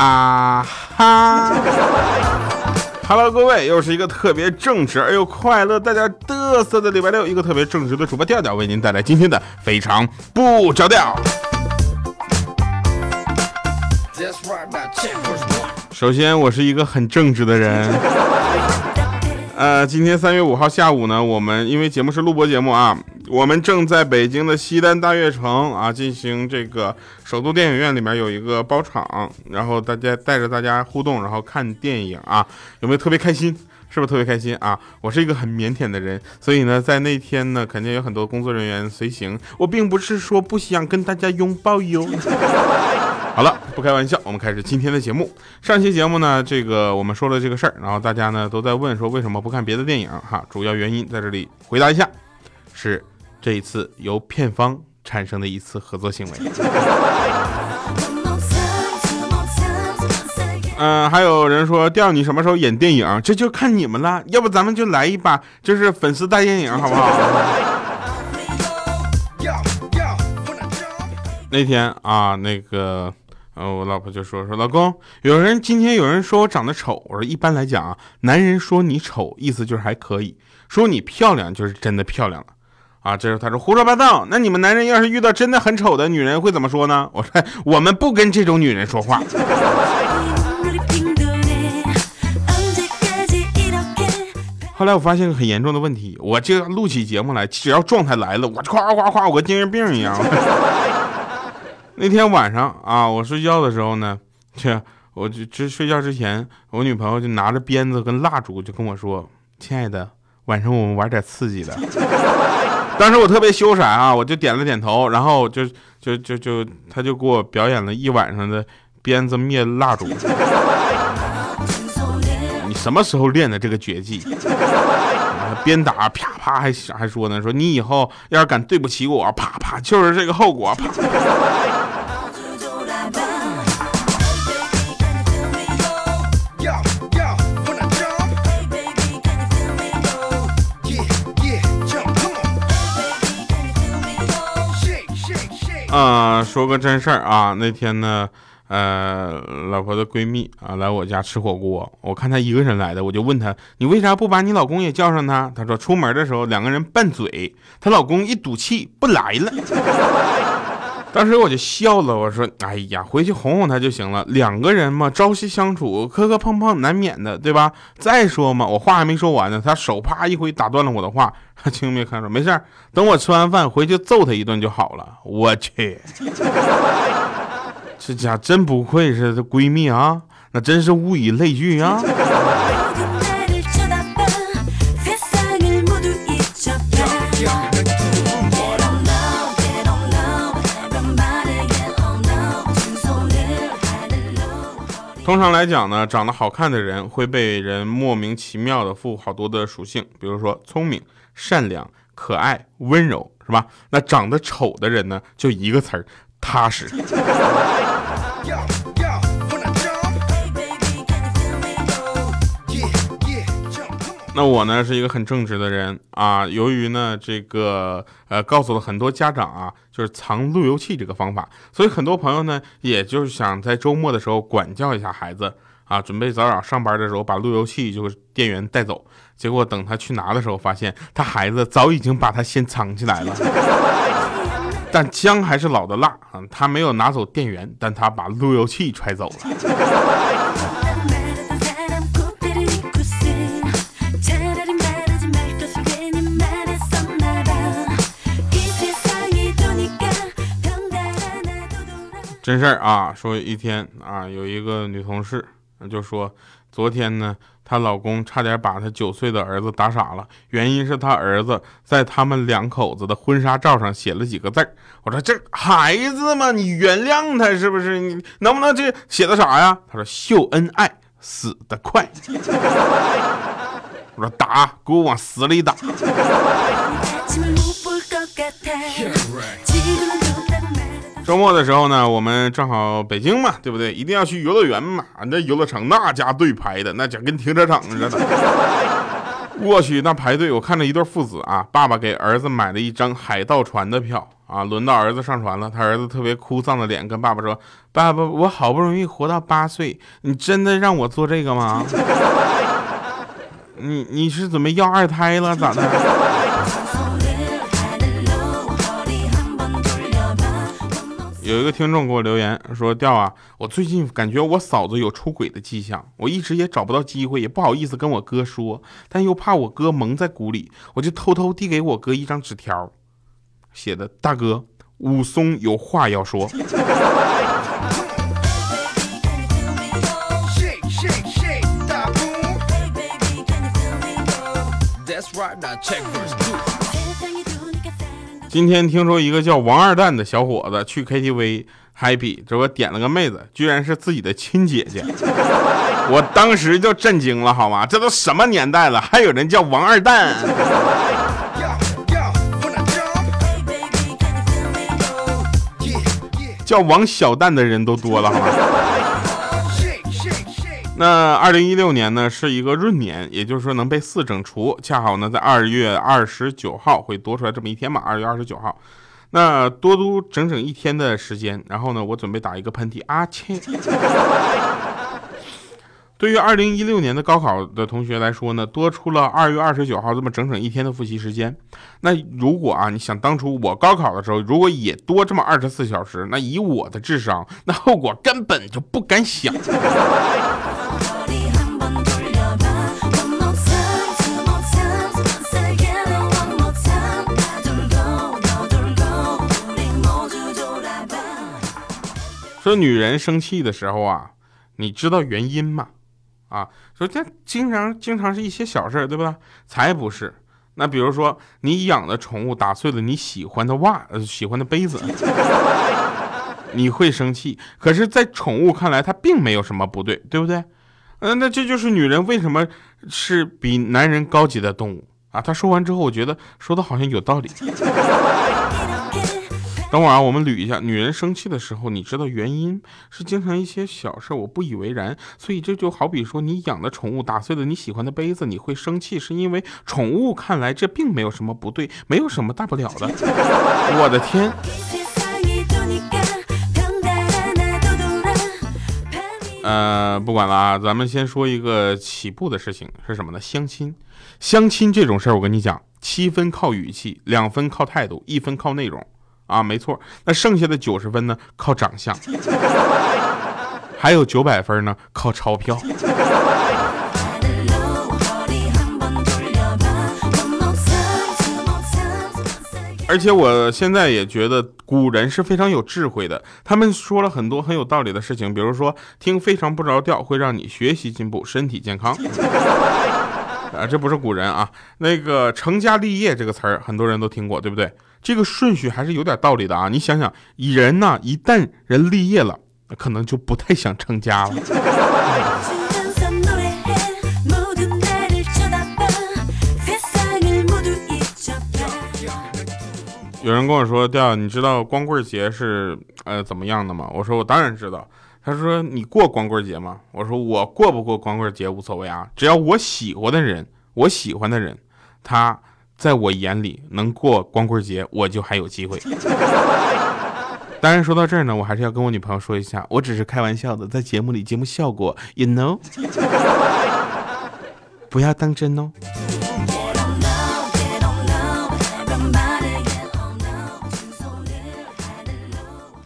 啊哈！Hello，各位，又是一个特别正直而又快乐、带点嘚瑟的礼拜六，一个特别正直的主播调调为您带来今天的非常不着调。首先，我是一个很正直的人。呃，今天三月五号下午呢，我们因为节目是录播节目啊，我们正在北京的西单大悦城啊进行这个首都电影院里面有一个包场，然后大家带着大家互动，然后看电影啊，有没有特别开心？是不是特别开心啊？我是一个很腼腆的人，所以呢，在那天呢，肯定有很多工作人员随行。我并不是说不想跟大家拥抱哟。好了，不开玩笑，我们开始今天的节目。上期节目呢，这个我们说了这个事儿，然后大家呢都在问说为什么不看别的电影哈？主要原因在这里回答一下，是这一次由片方产生的一次合作行为。嗯，还有人说调你什么时候演电影？这就看你们了。要不咱们就来一把，就是粉丝大电影，好不好？那天啊，那个。呃，我老婆就说说老公，有人今天有人说我长得丑，我说一般来讲啊，男人说你丑，意思就是还可以说你漂亮，就是真的漂亮了啊。这时候他说胡说八道，那你们男人要是遇到真的很丑的女人会怎么说呢？我说我们不跟这种女人说话。后来我发现个很严重的问题，我这录起节目来，只要状态来了，我夸夸夸，我跟精神病一样。那天晚上啊，我睡觉的时候呢，这我就这睡觉之前，我女朋友就拿着鞭子跟蜡烛就跟我说：“亲爱的，晚上我们玩点刺激的。” 当时我特别羞涩啊，我就点了点头，然后就就就就他就给我表演了一晚上的鞭子灭蜡烛。你什么时候练的这个绝技？鞭打啪啪还还说呢，说你以后要是敢对不起我，啪啪就是这个后果。啪。啊，说个真事儿啊，那天呢，呃，老婆的闺蜜啊来我家吃火锅，我看她一个人来的，我就问她，你为啥不把你老公也叫上她？她说出门的时候两个人拌嘴，她老公一赌气不来了。当时我就笑了，我说：“哎呀，回去哄哄他就行了。两个人嘛，朝夕相处，磕磕碰碰难免的，对吧？再说嘛，我话还没说完呢，他手啪一挥打断了我的话。他轻蔑看着，没事等我吃完饭回去揍他一顿就好了。我去，这家真不愧是闺蜜啊，那真是物以类聚啊。”通常来讲呢，长得好看的人会被人莫名其妙的赋好多的属性，比如说聪明、善良、可爱、温柔，是吧？那长得丑的人呢，就一个词儿，踏实。那我呢是一个很正直的人啊，由于呢这个呃告诉了很多家长啊，就是藏路由器这个方法，所以很多朋友呢也就是想在周末的时候管教一下孩子啊，准备早早上班的时候把路由器就是电源带走，结果等他去拿的时候，发现他孩子早已经把他先藏起来了，但姜还是老的辣啊，他没有拿走电源，但他把路由器揣走了。真事儿啊，说一天啊，有一个女同事就说，昨天呢，她老公差点把她九岁的儿子打傻了，原因是她儿子在他们两口子的婚纱照上写了几个字儿。我说这孩子嘛，你原谅他是不是？你能不能这写的啥呀？他说秀恩爱死得快。我说打，给我往死里打。周末的时候呢，我们正好北京嘛，对不对？一定要去游乐园嘛。那游乐场那家队排的，那家跟停车场似的。我去，那排队，我看着一对父子啊，爸爸给儿子买了一张海盗船的票啊，轮到儿子上船了，他儿子特别哭丧的脸跟爸爸说：“爸爸，我好不容易活到八岁，你真的让我做这个吗？你你是准备要二胎了咋的？”有一个听众给我留言说：“调啊，我最近感觉我嫂子有出轨的迹象，我一直也找不到机会，也不好意思跟我哥说，但又怕我哥蒙在鼓里，我就偷偷递给我哥一张纸条，写的：大哥，武松有话要说。”今天听说一个叫王二蛋的小伙子去 KTV happy，这不点了个妹子，居然是自己的亲姐姐，我当时就震惊了，好吗？这都什么年代了，还有人叫王二蛋？叫王小蛋的人都多了，好吗？那二零一六年呢是一个闰年，也就是说能被四整除，恰好呢在二月二十九号会多出来这么一天嘛。二月二十九号，那多多整整一天的时间。然后呢，我准备打一个喷嚏啊切。对于二零一六年的高考的同学来说呢，多出了二月二十九号这么整整一天的复习时间。那如果啊，你想当初我高考的时候，如果也多这么二十四小时，那以我的智商，那后果根本就不敢想。说女人生气的时候啊，你知道原因吗？啊，说这经常经常是一些小事对吧？才不是。那比如说你养的宠物打碎了你喜欢的袜呃喜欢的杯子，你会生气。可是，在宠物看来，它并没有什么不对，对不对？嗯，那这就是女人为什么是比男人高级的动物啊？他说完之后，我觉得说的好像有道理。等会儿啊，我们捋一下。女人生气的时候，你知道原因是经常一些小事，我不以为然。所以这就好比说，你养的宠物打碎了你喜欢的杯子，你会生气，是因为宠物看来这并没有什么不对，没有什么大不了的。我的天！呃，不管了啊，咱们先说一个起步的事情是什么呢？相亲，相亲这种事儿，我跟你讲，七分靠语气，两分靠态度，一分靠内容。啊，没错，那剩下的九十分呢，靠长相，还有九百分呢，靠钞票。而且我现在也觉得古人是非常有智慧的，他们说了很多很有道理的事情，比如说听非常不着调会让你学习进步，身体健康。啊，这不是古人啊，那个成家立业这个词儿很多人都听过，对不对？这个顺序还是有点道理的啊！你想想，以人呢，一旦人立业了，可能就不太想成家了。有人跟我说：“调，你知道光棍节是呃怎么样的吗？”我说：“我当然知道。”他说：“你过光棍节吗？”我说：“我过不过光棍节无所谓啊，只要我喜欢的人，我喜欢的人，他。”在我眼里，能过光棍节，我就还有机会。当然，说到这儿呢，我还是要跟我女朋友说一下，我只是开玩笑的，在节目里节目效果，you know，不要当真哦。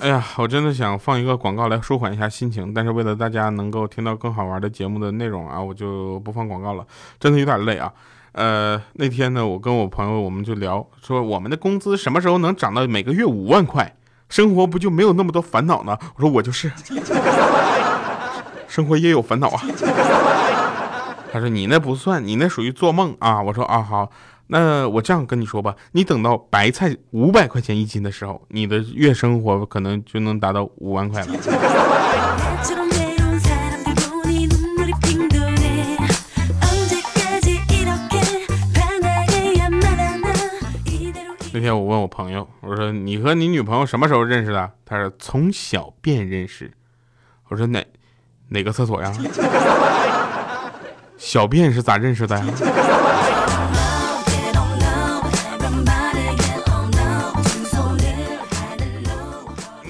哎呀，我真的想放一个广告来舒缓一下心情，但是为了大家能够听到更好玩的节目的内容啊，我就不放广告了，真的有点累啊。呃，那天呢，我跟我朋友我们就聊，说我们的工资什么时候能涨到每个月五万块，生活不就没有那么多烦恼呢？我说我就是，生活也有烦恼啊。他说你那不算，你那属于做梦啊。我说啊好，那我这样跟你说吧，你等到白菜五百块钱一斤的时候，你的月生活可能就能达到五万块了。那天我问我朋友，我说你和你女朋友什么时候认识的？他说从小便认识。我说哪哪个厕所呀？小便是咋认识的呀？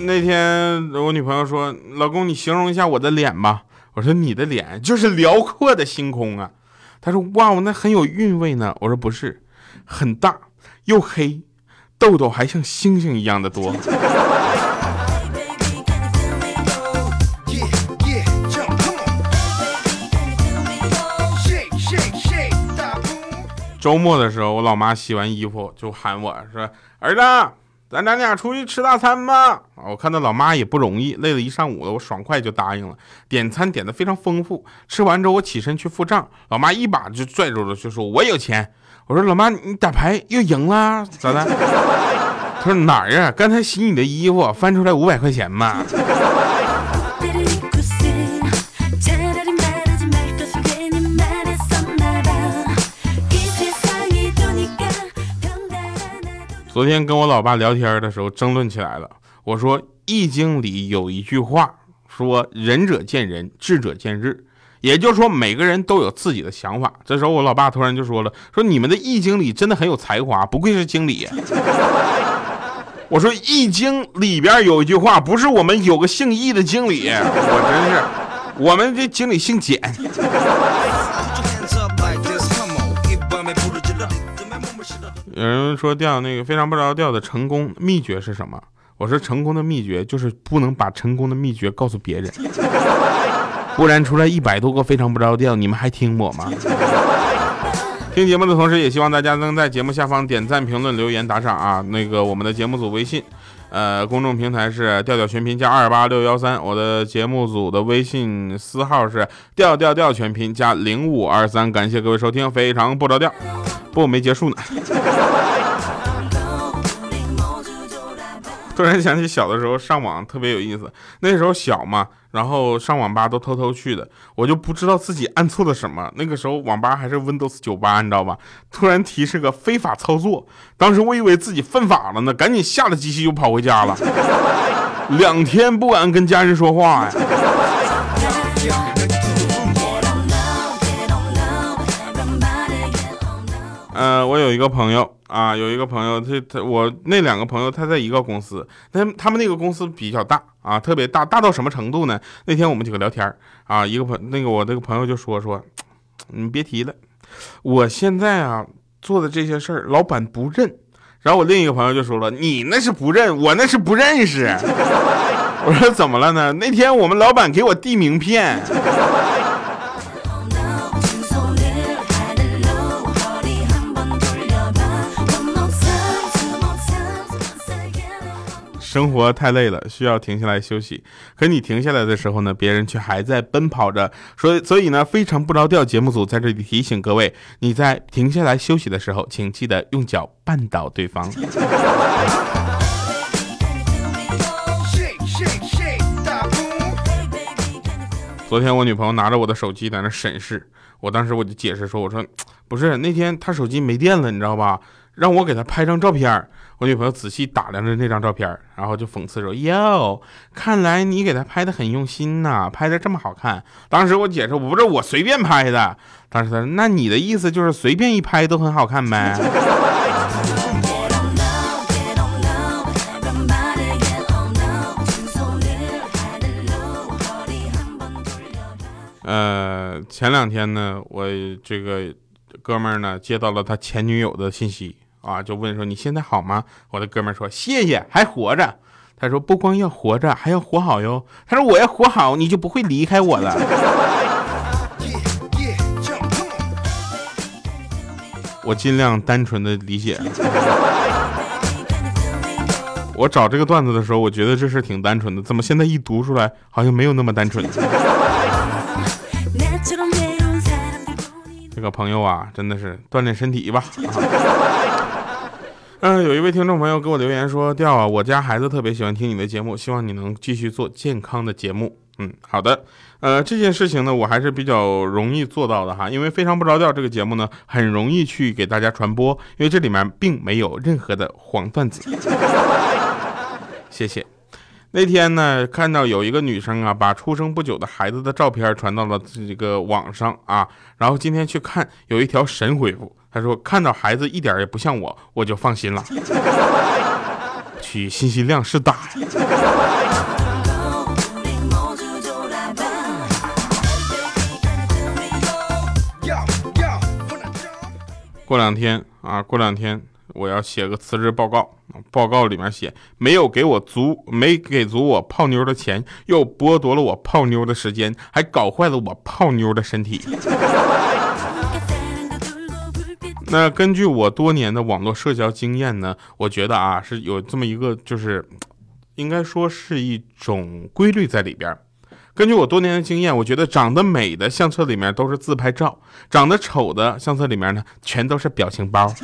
那天我女朋友说：“老公，你形容一下我的脸吧。”我说：“你的脸就是辽阔的星空啊。”她说：“哇，那很有韵味呢。”我说：“不是，很大又黑，痘痘还像星星一样的多。”周末的时候，我老妈洗完衣服就喊我说：“儿子，咱咱俩出去吃大餐吧。”我看到老妈也不容易，累了一上午了，我爽快就答应了。点餐点的非常丰富，吃完之后我起身去付账，老妈一把就拽住了，就说：“我有钱。”我说：“老妈，你打牌又赢了，咋的？” 他说：“哪儿啊？刚才洗你的衣服翻出来五百块钱嘛。”昨天跟我老爸聊天的时候，争论起来了。我说《易经》里有一句话，说仁者见仁，智者见智，也就是说每个人都有自己的想法。这时候我老爸突然就说了，说你们的《易经》里真的很有才华，不愧是经理。我说《易经》里边有一句话，不是我们有个姓易的经理，我真是，我们这经理姓简。有人说调那个非常不着调的成功秘诀是什么？我说成功的秘诀就是不能把成功的秘诀告诉别人，不然出来一百多个非常不着调，你们还听我吗？听节目的同时，也希望大家能在节目下方点赞、评论、留言、打赏啊！那个我们的节目组微信，呃，公众平台是调调全拼加二八六幺三，我的节目组的微信私号是调调调全拼加零五二三。感谢各位收听，非常不着调。不，没结束呢。突然想起小的时候上网特别有意思，那时候小嘛，然后上网吧都偷偷去的，我就不知道自己按错了什么。那个时候网吧还是 Windows 九八，你知道吧？突然提示个非法操作，当时我以为自己犯法了呢，赶紧下了机器就跑回家了，两天不敢跟家人说话呀。呃，我有一个朋友啊，有一个朋友，他他我那两个朋友他在一个公司，但他们那个公司比较大啊，特别大，大到什么程度呢？那天我们几个聊天啊，一个朋那个我那个朋友就说说，你别提了，我现在啊做的这些事儿，老板不认。然后我另一个朋友就说了，你那是不认，我那是不认识。我说怎么了呢？那天我们老板给我递名片。生活太累了，需要停下来休息。可你停下来的时候呢，别人却还在奔跑着。所以，所以呢，非常不着调。节目组在这里提醒各位：你在停下来休息的时候，请记得用脚绊倒对方。昨天我女朋友拿着我的手机在那审视，我当时我就解释说：“我说不是，那天她手机没电了，你知道吧？让我给她拍张照片。”我女朋友仔细打量着那张照片，然后就讽刺说：“哟，看来你给他拍的很用心呐，拍的这么好看。”当时我解释：“我不是我随便拍的。”当时他说：“那你的意思就是随便一拍都很好看呗？”呃，前两天呢，我这个哥们儿呢接到了他前女友的信息。啊，就问说你现在好吗？我的哥们说谢谢，还活着。他说不光要活着，还要活好哟。他说我要活好，你就不会离开我了。我尽量单纯的理解。我找这个段子的时候，我觉得这事挺单纯的，怎么现在一读出来，好像没有那么单纯？这个朋友啊，真的是锻炼身体吧。嗯，有一位听众朋友给我留言说：“调啊，我家孩子特别喜欢听你的节目，希望你能继续做健康的节目。”嗯，好的。呃，这件事情呢，我还是比较容易做到的哈，因为非常不着调这个节目呢，很容易去给大家传播，因为这里面并没有任何的黄段子。谢谢。那天呢，看到有一个女生啊，把出生不久的孩子的照片传到了这个网上啊，然后今天去看，有一条神回复。他说：“看到孩子一点也不像我，我就放心了。”去，信息量是大。过两天啊，过两天我要写个辞职报告，报告里面写没有给我足，没给足我泡妞的钱，又剥夺了我泡妞的时间，还搞坏了我泡妞的身体。那根据我多年的网络社交经验呢，我觉得啊是有这么一个，就是应该说是一种规律在里边。根据我多年的经验，我觉得长得美的相册里面都是自拍照，长得丑的相册里面呢，全都是表情包。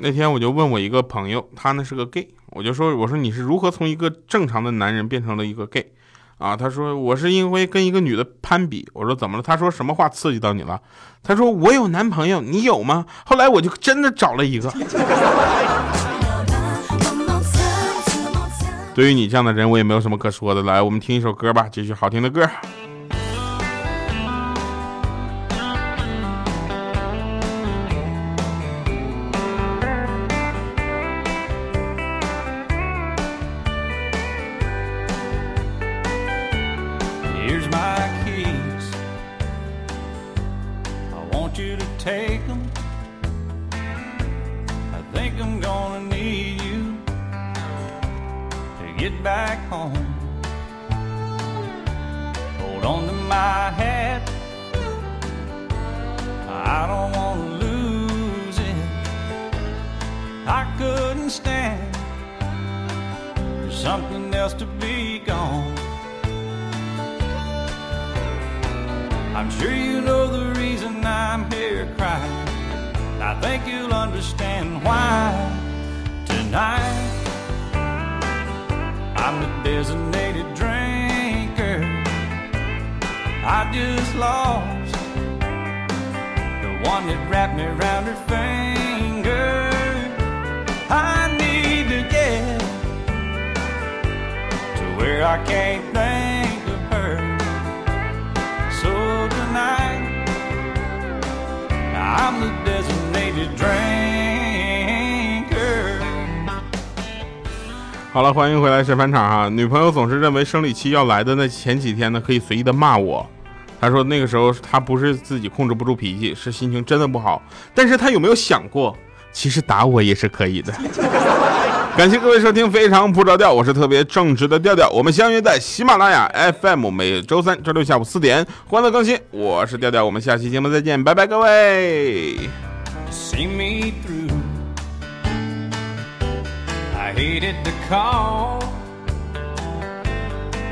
那天我就问我一个朋友，他呢是个 gay，我就说，我说你是如何从一个正常的男人变成了一个 gay？啊，他说我是因为跟一个女的攀比。我说怎么了？他说什么话刺激到你了？他说我有男朋友，你有吗？后来我就真的找了一个。对于你这样的人，我也没有什么可说的。来，我们听一首歌吧，继续好听的歌。Something else to be gone. I'm sure you know the reason I'm here crying. I think you'll understand why tonight. I'm the designated drinker. I just lost the one that wrapped me around her finger. I where I can't think of her. So tonight, I'm the designated drinker. 好了，欢迎回来神返场哈。女朋友总是认为生理期要来的那前几天呢，可以随意的骂我。她说那个时候她不是自己控制不住脾气，是心情真的不好。但是她有没有想过，其实打我也是可以的。感谢各位收听，非常不着调，我是特别正直的调调。我们相约在喜马拉雅 FM，每周三、周六下午四点欢乐更新。我是调调，我们下期节目再见，拜拜，各位。hated to call.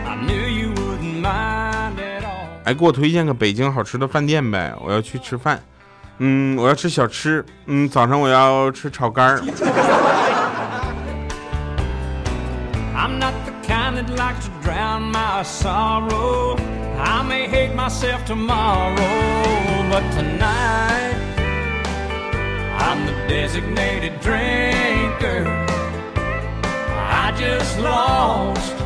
I knew you wouldn't mind at all. 哎，给我推荐个北京好吃的饭店呗，我要去吃饭。嗯，我要吃小吃。嗯，早上我要吃炒肝儿。Drown my sorrow. I may hate myself tomorrow, but tonight I'm the designated drinker. I just lost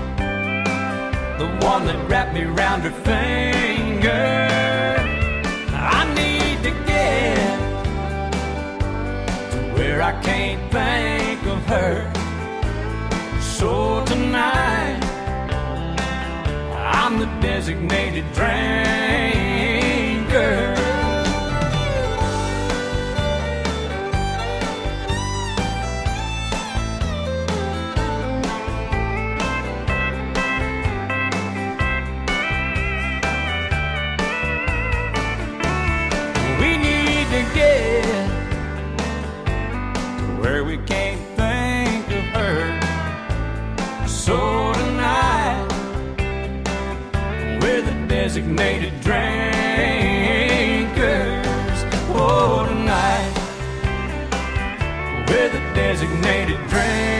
the one that wrapped me around her finger. I need to get to where I can't think of her. So tonight, I'm the designated drinker. We need to get to where we can't think of her. So designated drinkers. Oh, tonight we're the designated drinkers.